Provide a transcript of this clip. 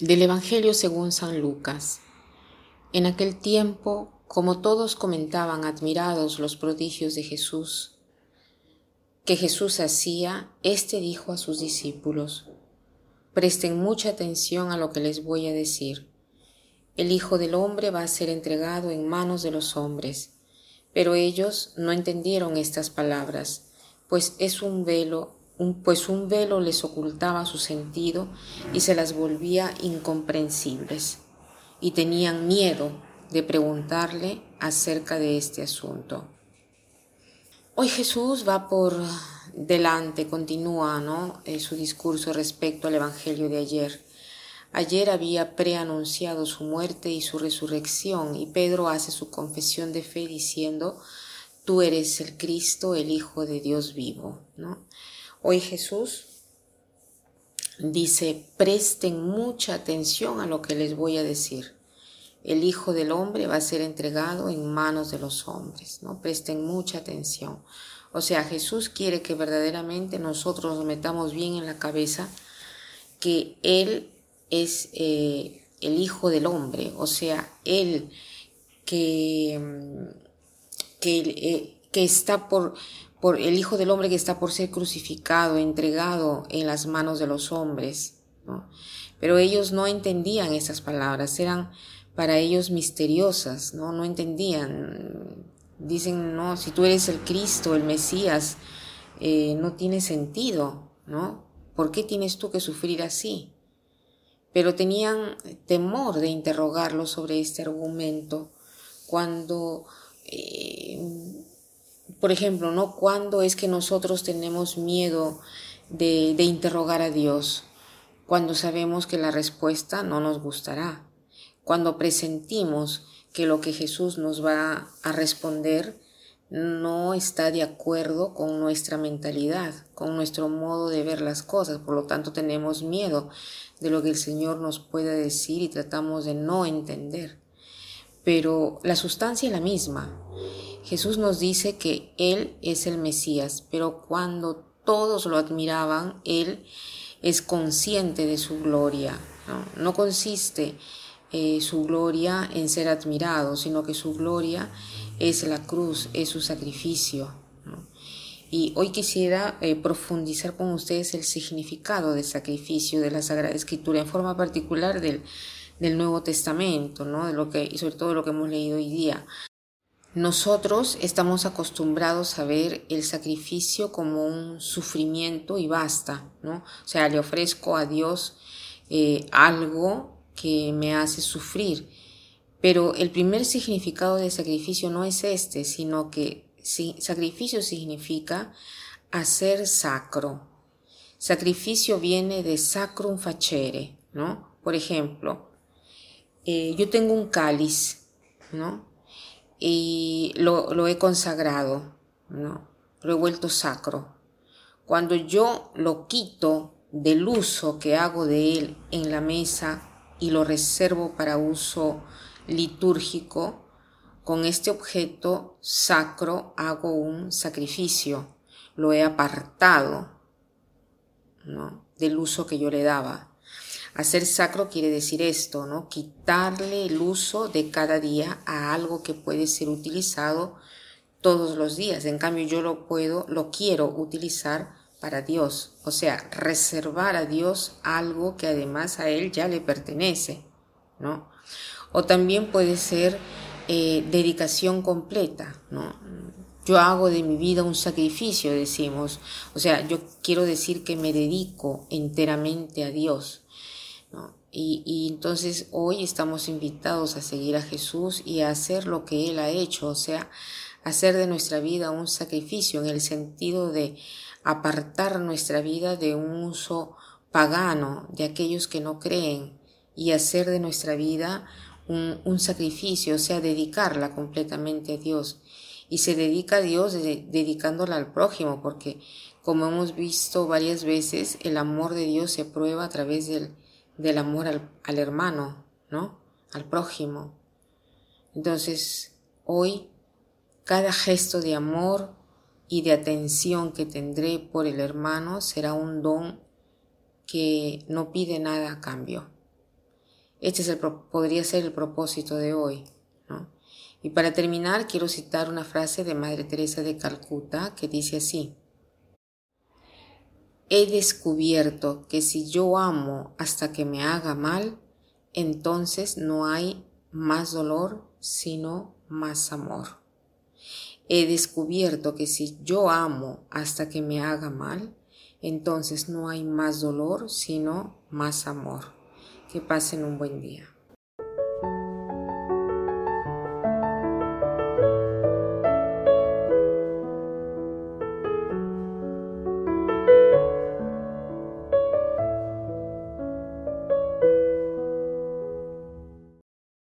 Del Evangelio según San Lucas. En aquel tiempo, como todos comentaban admirados los prodigios de Jesús, que Jesús hacía, éste dijo a sus discípulos, Presten mucha atención a lo que les voy a decir. El Hijo del Hombre va a ser entregado en manos de los hombres. Pero ellos no entendieron estas palabras, pues es un velo pues un velo les ocultaba su sentido y se las volvía incomprensibles, y tenían miedo de preguntarle acerca de este asunto. Hoy Jesús va por delante, continúa ¿no? Eh, su discurso respecto al Evangelio de ayer. Ayer había preanunciado su muerte y su resurrección, y Pedro hace su confesión de fe diciendo, Tú eres el Cristo, el Hijo de Dios vivo. ¿no? Hoy Jesús dice, presten mucha atención a lo que les voy a decir. El Hijo del Hombre va a ser entregado en manos de los hombres, ¿no? Presten mucha atención. O sea, Jesús quiere que verdaderamente nosotros nos metamos bien en la cabeza que Él es eh, el Hijo del Hombre, o sea, Él que, mm, eh, que está por, por el Hijo del Hombre que está por ser crucificado, entregado en las manos de los hombres. Pero ellos no entendían esas palabras, eran para ellos misteriosas, ¿no? No entendían. Dicen, no, si tú eres el Cristo, el Mesías, eh, no tiene sentido, ¿no? ¿Por qué tienes tú que sufrir así? Pero tenían temor de interrogarlo sobre este argumento cuando eh, por ejemplo, ¿no? ¿Cuándo es que nosotros tenemos miedo de, de interrogar a Dios? Cuando sabemos que la respuesta no nos gustará. Cuando presentimos que lo que Jesús nos va a responder no está de acuerdo con nuestra mentalidad, con nuestro modo de ver las cosas. Por lo tanto, tenemos miedo de lo que el Señor nos pueda decir y tratamos de no entender. Pero la sustancia es la misma. Jesús nos dice que Él es el Mesías, pero cuando todos lo admiraban, Él es consciente de su gloria. No, consiste eh, su gloria en ser admirado, sino que su gloria es la cruz, es su sacrificio. Y hoy quisiera eh, profundizar con ustedes el significado del sacrificio de la Sagrada Escritura, en forma particular del, del Nuevo Testamento, ¿no? de lo que, y sobre todo lo que hemos leído hoy día. Nosotros estamos acostumbrados a ver el sacrificio como un sufrimiento y basta, ¿no? O sea, le ofrezco a Dios eh, algo que me hace sufrir. Pero el primer significado de sacrificio no es este, sino que sacrificio significa hacer sacro. Sacrificio viene de sacrum facere, ¿no? Por ejemplo, eh, yo tengo un cáliz, ¿no? y lo, he consagrado, ¿no? lo he vuelto sacro. Cuando yo lo quito del uso que hago de él en la mesa y lo reservo para uso litúrgico, con este objeto sacro hago un sacrificio, lo he apartado ¿no? del uso que yo le daba. Hacer sacro quiere decir esto, ¿no? Quitarle el uso de cada día a algo que puede ser utilizado todos los días. En cambio, yo lo puedo, lo quiero utilizar para Dios. O sea, reservar a Dios algo que además a Él ya le pertenece, ¿no? O también puede ser eh, dedicación completa, ¿no? Yo hago de mi vida un sacrificio, decimos. O sea, yo quiero decir que me dedico enteramente a Dios. Y, entonces hoy estamos invitados a seguir a Jesús y a hacer lo que Él ha hecho, o sea, hacer de nuestra vida un sacrificio en el sentido de apartar nuestra vida de un uso pagano de aquellos que no creen y hacer de nuestra vida un, sacrificio, o sea, dedicarla completamente a Dios. Y se dedica a Dios dedicándola al prójimo, porque como hemos visto varias veces, el amor de Dios se prueba a través del del amor al, hermano, ¿no? Al prójimo. Entonces, hoy, cada gesto de amor y de atención que tendré por el hermano será un don que no pide nada a cambio. Este es el, podría ser el propósito de hoy. Y para terminar, quiero citar una frase de Madre Teresa de Calcuta que dice así. He descubierto que si yo amo hasta que me haga mal, entonces no hay más dolor, sino más amor. He descubierto que si yo amo hasta que me haga mal, entonces no hay más dolor, sino más amor. Que pasen un buen día.